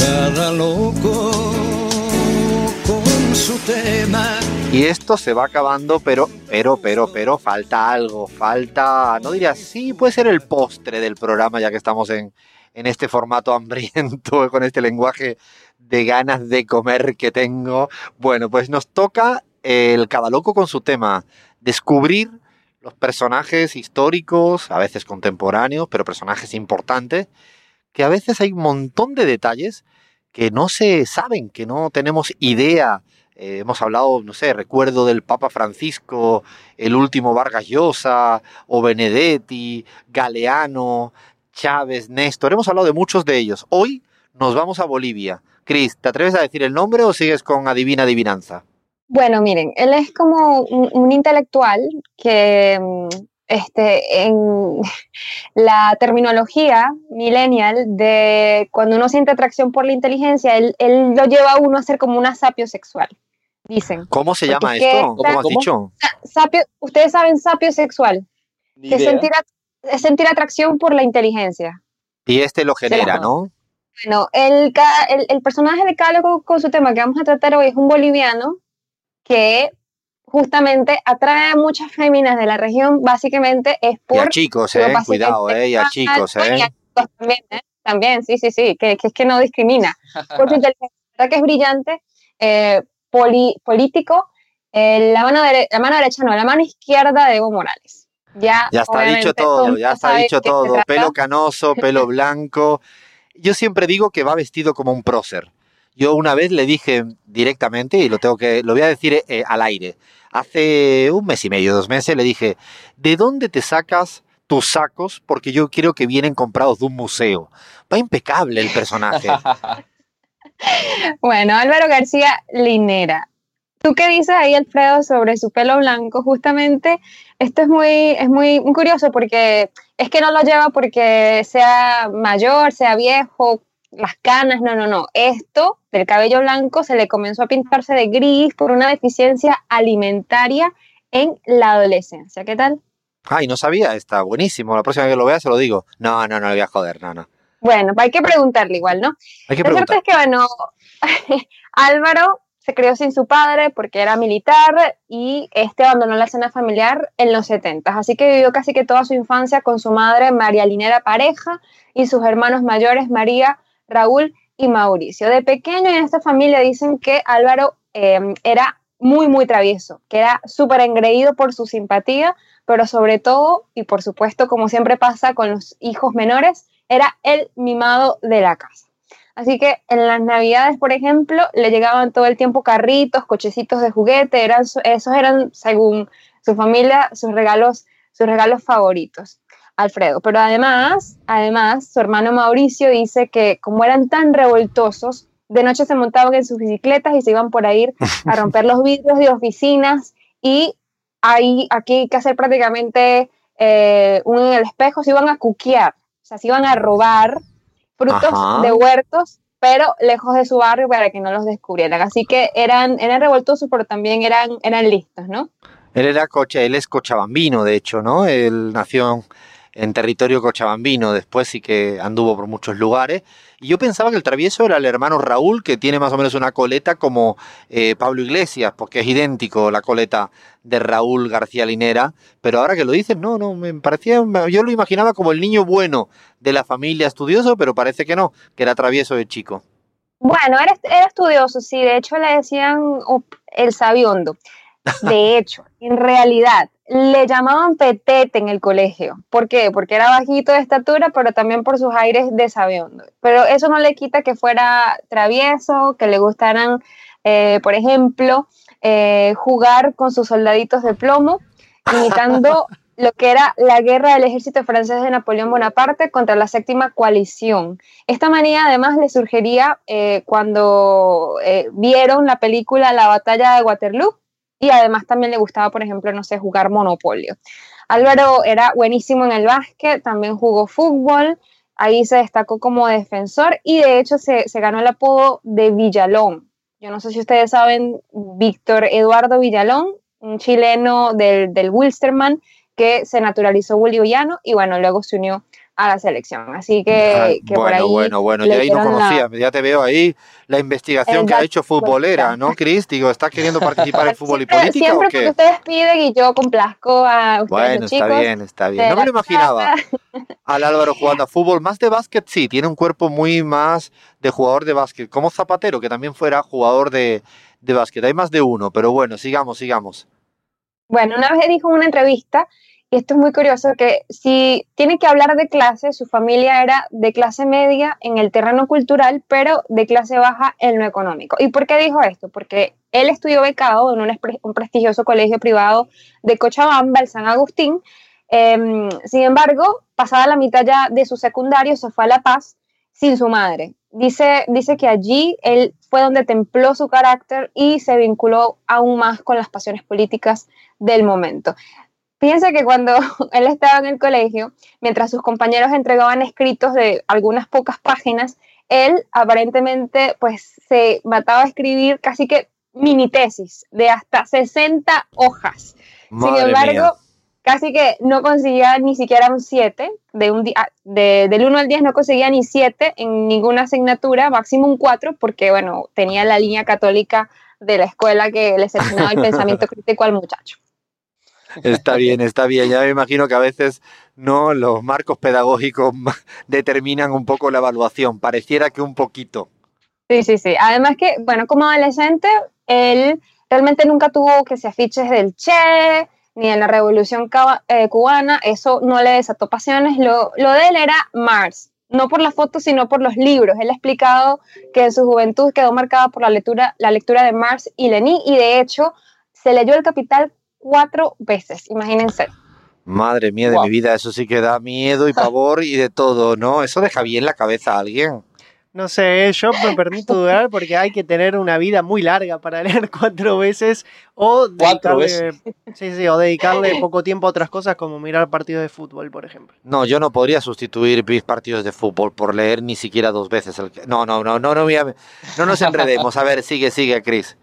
Cada loco con su tema. Y esto se va acabando, pero, pero, pero, pero falta algo, falta, no diría, sí, puede ser el postre del programa, ya que estamos en, en este formato hambriento, con este lenguaje de ganas de comer que tengo. Bueno, pues nos toca el cada loco con su tema, descubrir los personajes históricos, a veces contemporáneos, pero personajes importantes, que a veces hay un montón de detalles que no se saben, que no tenemos idea. Eh, hemos hablado, no sé, recuerdo del Papa Francisco, el último Vargas Llosa, o Benedetti, Galeano, Chávez, Néstor. Hemos hablado de muchos de ellos. Hoy nos vamos a Bolivia. Cris, ¿te atreves a decir el nombre o sigues con adivina adivinanza? Bueno, miren, él es como un, intelectual que mm, este, en la terminología millennial de cuando uno siente atracción por la inteligencia, él, lo lleva a uno a ser como una sapio sexual, dicen. ¿Cómo se llama esto? ¿Cómo has dicho? Sapio, ustedes saben sapio sexual, que sentir, sentir atracción por la inteligencia. Y este lo genera, ¿no? Bueno, el, el, personaje de Cálogo con su tema que vamos a tratar hoy es un boliviano que justamente atrae a muchas féminas de la región, básicamente es por... Y a chicos, eh, cuidado, eh, y a chicos, eh. Y a chicos también, eh, también, sí, sí, sí, que, que, es que no discrimina. Por su inteligencia, que es brillante, eh, político, eh, la, mano la mano derecha no, la mano izquierda de Evo Morales. Ya, ya está dicho todo, ya está dicho todo. Pelo canoso, pelo blanco. Yo siempre digo que va vestido como un prócer. Yo una vez le dije directamente, y lo tengo que, lo voy a decir eh, al aire, hace un mes y medio, dos meses, le dije, ¿de dónde te sacas tus sacos? Porque yo quiero que vienen comprados de un museo. Va impecable el personaje. bueno, Álvaro García Linera. ¿Tú qué dices ahí, Alfredo, sobre su pelo blanco? Justamente, esto es muy, es muy curioso porque es que no lo lleva porque sea mayor, sea viejo, las canas, no, no, no. Esto del cabello blanco se le comenzó a pintarse de gris por una deficiencia alimentaria en la adolescencia. ¿Qué tal? Ay, no sabía, está buenísimo. La próxima vez que lo vea se lo digo. No, no, no le voy a joder, no, no. Bueno, hay que preguntarle igual, ¿no? Hay que preguntar. es que, bueno, Álvaro se crió sin su padre porque era militar y este abandonó la escena familiar en los 70. Así que vivió casi que toda su infancia con su madre María Linera Pareja y sus hermanos mayores María Raúl y Mauricio. De pequeño en esta familia dicen que Álvaro em, era muy, muy travieso, que era súper engreído por su simpatía, pero sobre todo, y por supuesto, como siempre pasa con los hijos menores, era el mimado de la casa. Así que en las navidades, por ejemplo, le llegaban todo el tiempo carritos, cochecitos de juguete, eran, esos eran, según su familia, sus regalos, sus regalos favoritos. Alfredo. Pero además, además, su hermano Mauricio dice que como eran tan revoltosos, de noche se montaban en sus bicicletas y se iban por ahí a romper los vidrios de oficinas y ahí, aquí hay que hacer prácticamente eh, un en el espejo, se iban a cuquear, o sea, se iban a robar frutos de huertos, pero lejos de su barrio para que no los descubrieran. Así que eran, eran revoltosos, pero también eran, eran listos, ¿no? Él era coche, él es cochabambino, de hecho, ¿no? Él nació en territorio cochabambino, después sí que anduvo por muchos lugares. Y yo pensaba que el travieso era el hermano Raúl, que tiene más o menos una coleta como eh, Pablo Iglesias, porque es idéntico la coleta de Raúl García Linera. Pero ahora que lo dices, no, no, me parecía, yo lo imaginaba como el niño bueno de la familia estudioso, pero parece que no, que era travieso de chico. Bueno, era, era estudioso, sí, de hecho le decían el sabiondo. De hecho, en realidad, le llamaban petete en el colegio. ¿Por qué? Porque era bajito de estatura, pero también por sus aires de sabiondo. Pero eso no le quita que fuera travieso, que le gustaran, eh, por ejemplo, eh, jugar con sus soldaditos de plomo, imitando lo que era la guerra del ejército francés de Napoleón Bonaparte contra la séptima coalición. Esta manía además le surgiría eh, cuando vieron la película La batalla de Waterloo, y además también le gustaba, por ejemplo, no sé, jugar monopolio. Álvaro era buenísimo en el básquet, también jugó fútbol, ahí se destacó como defensor y de hecho se, ganó el apodo de Villalón. Yo no sé si ustedes saben, Víctor Eduardo Villalón, un chileno del, del Wilstermann que se naturalizó boliviano y bueno, luego se unió a la selección. Así que, bueno, por ahí bueno, bueno, ya ahí no conocía, ya te veo ahí la investigación que ha hecho futbolera, ¿no, Cris? Digo, ¿estás queriendo participar en fútbol y política siempre o qué? porque ustedes piden y yo complazco a ustedes Bueno, los está chicos. bien, está bien. No me lo imaginaba al Álvaro jugando a fútbol. Más de básquet, sí, tiene un cuerpo muy más de jugador de básquet, como Zapatero, que también fuera jugador de, de básquet. Hay más de uno, pero bueno, sigamos, sigamos. Bueno, una vez dijo en una entrevista, y esto es muy curioso, que si tiene que hablar de clase, su familia era de clase media en el terreno cultural, pero de clase baja en lo económico. ¿Y por qué dijo esto? Porque él estudió becado en un, prestigioso colegio privado de Cochabamba, el San Agustín. Eh, sin embargo, pasada la mitad ya de su secundario, se fue a La Paz sin su madre. Dice, dice que allí él fue donde templó su carácter y se vinculó aún más con las pasiones políticas del momento. Fíjense que cuando él estaba en el colegio, mientras sus compañeros entregaban escritos de algunas pocas páginas, él aparentemente pues se mataba a escribir casi que mini tesis de hasta 60 hojas. Madre Sin embargo, mía. casi que no conseguía ni siquiera un 7, de un día, de, del 1 al 10 no conseguía ni 7 en ninguna asignatura, máximo un 4, porque bueno, tenía la línea católica de la escuela que le seleccionaba el pensamiento crítico al muchacho. Está bien, está bien. Ya me imagino que a veces no los marcos pedagógicos determinan un poco la evaluación. Pareciera que un poquito. Sí, sí, sí. Además que, bueno, como adolescente, él realmente nunca tuvo que se afiches del Che, ni en la revolución eh, cubana, eso no le desató pasiones. Lo, lo de él era Mars, no por las fotos, sino por los libros. Él ha explicado que en su juventud quedó marcada por la lectura, la lectura de Marx y Lenin, y de hecho se leyó El Capital cuatro veces, imagínense. Madre mía de mi vida, eso sí que da miedo y pavor y de todo, ¿no? Eso deja bien la cabeza a alguien. No sé, yo me permito dudar porque hay que tener una vida muy larga para leer cuatro veces o Cuatro dedicarle, sí, sí, o dedicarle poco tiempo a otras cosas como mirar partidos de fútbol, por ejemplo. No, yo no podría sustituir mis partidos de fútbol por leer ni siquiera dos veces el que- No, no, no, no, no, mira, no nos enredemos. A ver, sigue, sigue, Cris.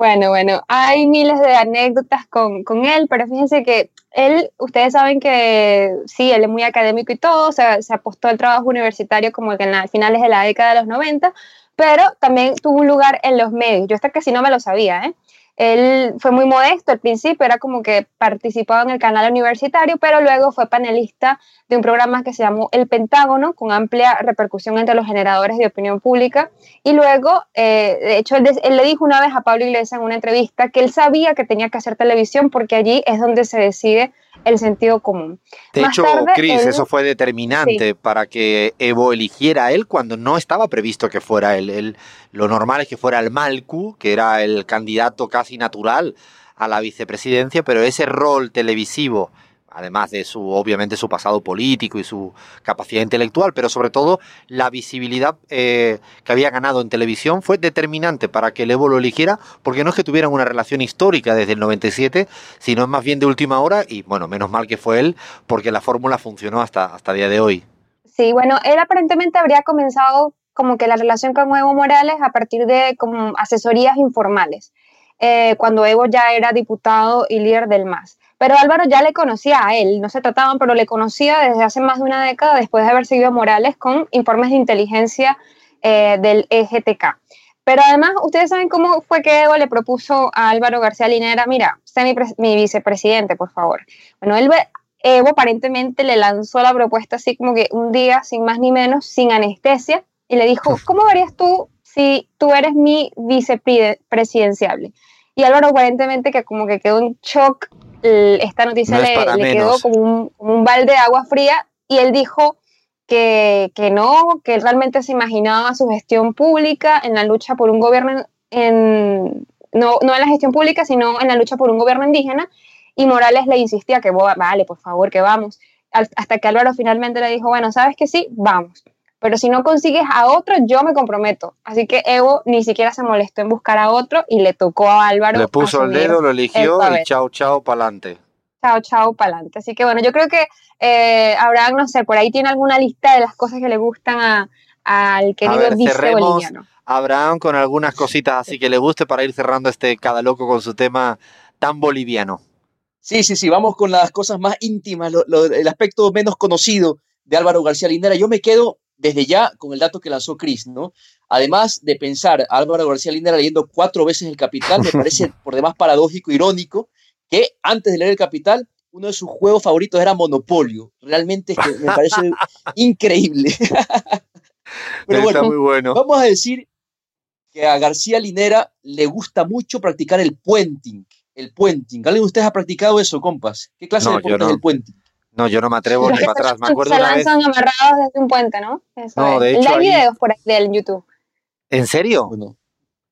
Bueno, bueno, hay miles de anécdotas con, con él, pero fíjense que él, ustedes saben que sí, él es muy académico y todo, o se apostó al trabajo universitario como que en las finales de la década de los 90, pero también tuvo un lugar en los medios. Yo hasta casi no me lo sabía, ¿eh? Él fue muy modesto al principio, era como que participaba en el canal universitario, pero luego fue panelista de un programa que se llamó El Pentágono, con amplia repercusión entre los generadores de opinión pública. Y luego, eh, de hecho, él, él, le dijo una vez a Pablo Iglesias en una entrevista que él sabía que tenía que hacer televisión porque allí es donde se decide el sentido común. De Más hecho, tarde, Cris, él- eso fue determinante para que Evo eligiera a él cuando no estaba previsto que fuera él. Él- lo normal es que fuera el Malcu, que era el candidato casi natural a la vicepresidencia, pero ese rol televisivo, además de su, obviamente, su pasado político y su capacidad intelectual, pero sobre todo la visibilidad eh, que había ganado en televisión fue determinante para que el Evo lo eligiera, porque no es que tuvieran una relación histórica desde el 97, sino es más bien de última hora, y bueno, menos mal que fue él, porque la fórmula funcionó hasta, hasta día de hoy. Sí, bueno, él aparentemente habría comenzado como que la relación con Evo Morales a partir de como asesorías informales, eh, cuando Evo ya era diputado y líder del MAS. Pero Álvaro ya le conocía a él, no se trataban, pero le conocía desde hace más de una década después de haber seguido a Morales con informes de inteligencia eh, del EGTK. Pero además, ustedes saben cómo fue que Evo le propuso a Álvaro García Linera, mira, sé mi, mi vicepresidente, por favor. Bueno, él Evo aparentemente le lanzó la propuesta así como que un día, sin más ni menos, sin anestesia, y le dijo, ¿cómo verías tú si tú eres mi vicepresidenciable? Y Álvaro aparentemente que como que quedó en shock, esta noticia No es le, le quedó como un, como un balde de agua fría, y él dijo que, que no, que él realmente se imaginaba su gestión pública en la lucha por un gobierno en, no, no en la gestión pública, sino en la lucha por un gobierno indígena, y Morales le insistía que "Bo- vale, por favor, que vamos. Hasta que Álvaro finalmente le dijo, bueno, sabes que sí, vamos. Pero si no consigues a otro, yo me comprometo. Así que Evo ni siquiera se molestó en buscar a otro y le tocó a Álvaro. Le puso el dedo, lo eligió y chao, chao, pa'lante. Chao, chao, pa'lante. Así que bueno, yo creo que eh, Abraham, no sé, por ahí tiene alguna lista de las cosas que le gustan a- al querido ver, vice cerremos. boliviano. Abraham con algunas cositas así que le guste para ir cerrando este cada loco con su tema tan boliviano. Sí, sí, sí, vamos con las cosas más íntimas, lo- lo- el aspecto menos conocido de Álvaro García Linera. Yo me quedo desde ya con el dato que lanzó Chris, ¿no? Además de pensar a Álvaro García Linera leyendo cuatro veces El Capital, me parece por demás paradójico, irónico, que antes de leer El Capital, uno de sus juegos favoritos era Monopolio. Realmente me parece increíble. Pero bueno, muy bueno, vamos a decir que a García Linera le gusta mucho practicar el puenting. El puenting. ¿Alguien de ustedes ha practicado eso, compas? ¿Qué clase de deporte es el puenting? No, yo no me atrevo ni para atrás. Me acuerdo se lanzan amarrados desde un puente, ¿no? no, de hecho. Hay videos por ahí en YouTube. ¿En serio?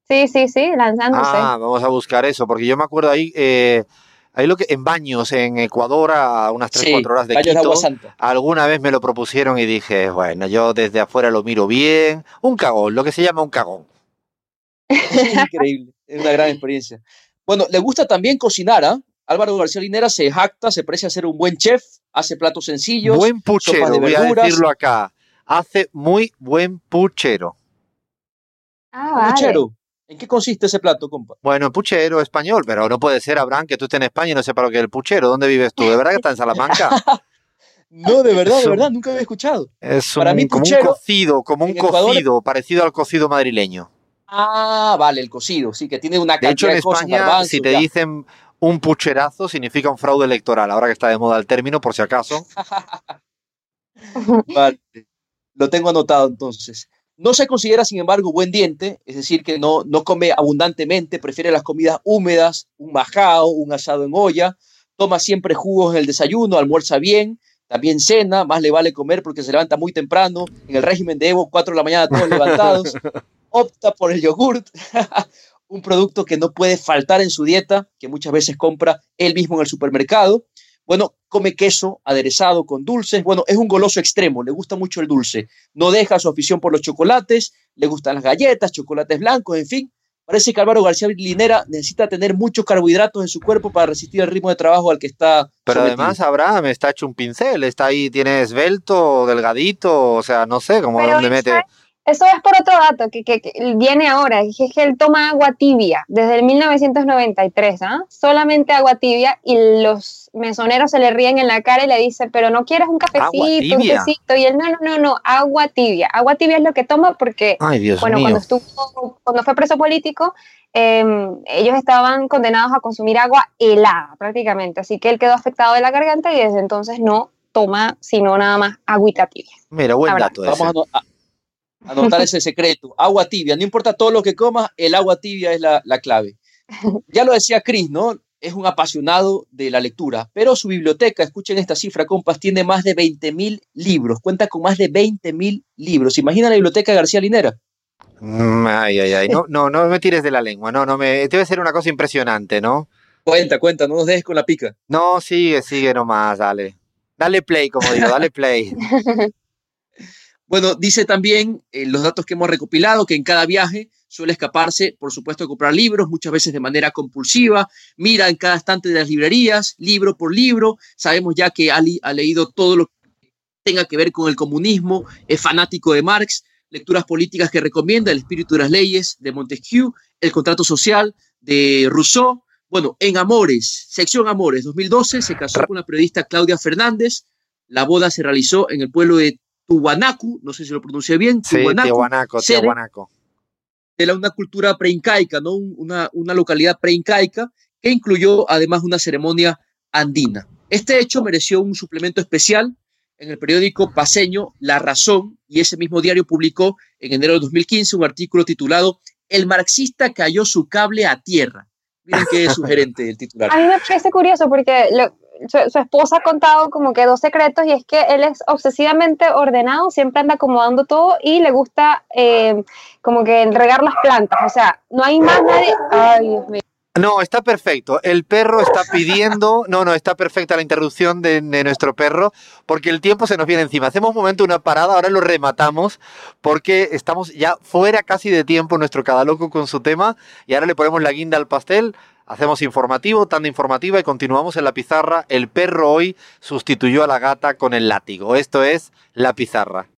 Sí, sí, sí, lanzándose. Ah, vamos a buscar eso, porque yo me acuerdo ahí. Eh, ahí lo que en baños en Ecuador a unas 3 4 horas de Quito, alguna vez me lo propusieron y dije, bueno, yo desde afuera lo miro bien, un cagón, lo que se llama un cagón. Es increíble, es una gran experiencia. Bueno, le gusta también cocinar, ¿ah? Álvaro García Linera se jacta, se parece a ser un buen chef, hace platos sencillos. Buen puchero, voy a decirlo acá. Hace muy buen puchero. Ah, Puchero. ¿En qué consiste ese plato, compa? Bueno, puchero español, pero no puede ser, Abraham, que tú estés en España y no sepas lo que es el puchero. ¿Dónde vives tú? ¿De verdad que estás en Salamanca? no, de verdad, de verdad, nunca había escuchado. Es Para mí, como un cocido, como un cocido, parecido al cocido madrileño. Ah, vale, el cocido, sí, que tiene una cantidad de hecho, en España, si te dicen un pucherazo, significa un fraude electoral, ahora que está de moda el término, por si acaso. vale, lo tengo anotado entonces. No se considera, sin embargo, buen diente, es decir, que no, no come abundantemente, prefiere las comidas húmedas, un majao, un asado en olla, toma siempre jugos en el desayuno, almuerza bien, también cena, más le vale comer porque se levanta muy temprano, en el régimen de Evo, 4 de la mañana todos levantados, opta por el yogurt, un producto que no puede faltar en su dieta, que muchas veces compra él mismo en el supermercado. Bueno, come queso aderezado con dulces. Bueno, es un goloso extremo, le gusta mucho el dulce. No deja su afición por los chocolates, le gustan las galletas, chocolates blancos, en fin. Parece que Álvaro García Linera necesita tener muchos carbohidratos en su cuerpo para resistir el ritmo de trabajo al que está. Pero además, Abraham está hecho un pincel, está ahí, tiene esbelto, delgadito, o sea, no sé cómo dónde mete. Eso es por otro dato que, que, viene ahora, es que él toma agua tibia desde el 1993, ¿ah? solamente agua tibia y los mesoneros se le ríen en la cara y le dicen, pero no quieres un cafecito, un tecito, y él, no, no, no, no, agua tibia. Agua tibia es lo que toma porque, bueno, cuando estuvo, cuando fue preso político, em, ellos estaban condenados a consumir agua helada prácticamente, así que él quedó afectado de la garganta y desde entonces no toma sino nada más agüita tibia. Mira, buen dato. Vamos a, anotar ese secreto. Agua tibia, no importa todo lo que comas, el agua tibia es la, clave. Ya lo decía Chris, ¿no? Es un apasionado de la lectura, pero su biblioteca, escuchen esta cifra, compas, tiene más de 20.000 libros, cuenta con más de 20.000 libros. ¿Imagina la biblioteca García Linera? Mm, ay, ay, ay, no, no, no me tires de la lengua, no, no me, debe ser una cosa impresionante, ¿no? Cuenta, cuenta, no nos dejes con la pica. No, sigue, sigue nomás, dale. Dale play, como digo, dale play. Bueno, dice también eh, los datos que hemos recopilado que en cada viaje suele escaparse, por supuesto, de comprar libros, muchas veces de manera compulsiva, mira en cada estante de las librerías, libro por libro. Sabemos ya que Ali ha leído todo lo que tenga que ver con el comunismo, es fanático de Marx, lecturas políticas que recomienda, El espíritu de las leyes de Montesquieu, El contrato social de Rousseau. Bueno, en Amores, sección Amores, 2012, se casó con la periodista Claudia Fernández. La boda se realizó en el pueblo de Tuhuanacu, no sé si lo pronuncié bien, sí, Tihuanaco, Tihuanaco. De la, una cultura preincaica, ¿no? Una, una localidad preincaica que incluyó además una ceremonia andina. Este hecho mereció un suplemento especial en el periódico paseño La Razón y ese mismo diario publicó en enero de 2015 un artículo titulado El marxista cayó su cable a tierra. Miren qué sugerente el titular. A mí me parece curioso porque lo, su, esposa ha contado como que dos secretos y es que él es obsesivamente ordenado, siempre anda acomodando todo y le gusta eh, como que regar las plantas. O sea, no hay más nadie. Ay, Dios mío. No, está perfecto. El perro está pidiendo. No, no, está perfecta la interrupción de, de, nuestro perro porque el tiempo se nos viene encima. Hacemos un momento una parada, ahora lo rematamos porque estamos ya fuera casi de tiempo nuestro cada loco con su tema y ahora le ponemos la guinda al pastel. Hacemos informativo, tanda informativa y continuamos en la pizarra. El perro hoy sustituyó a la gata con el látigo. Esto es la pizarra.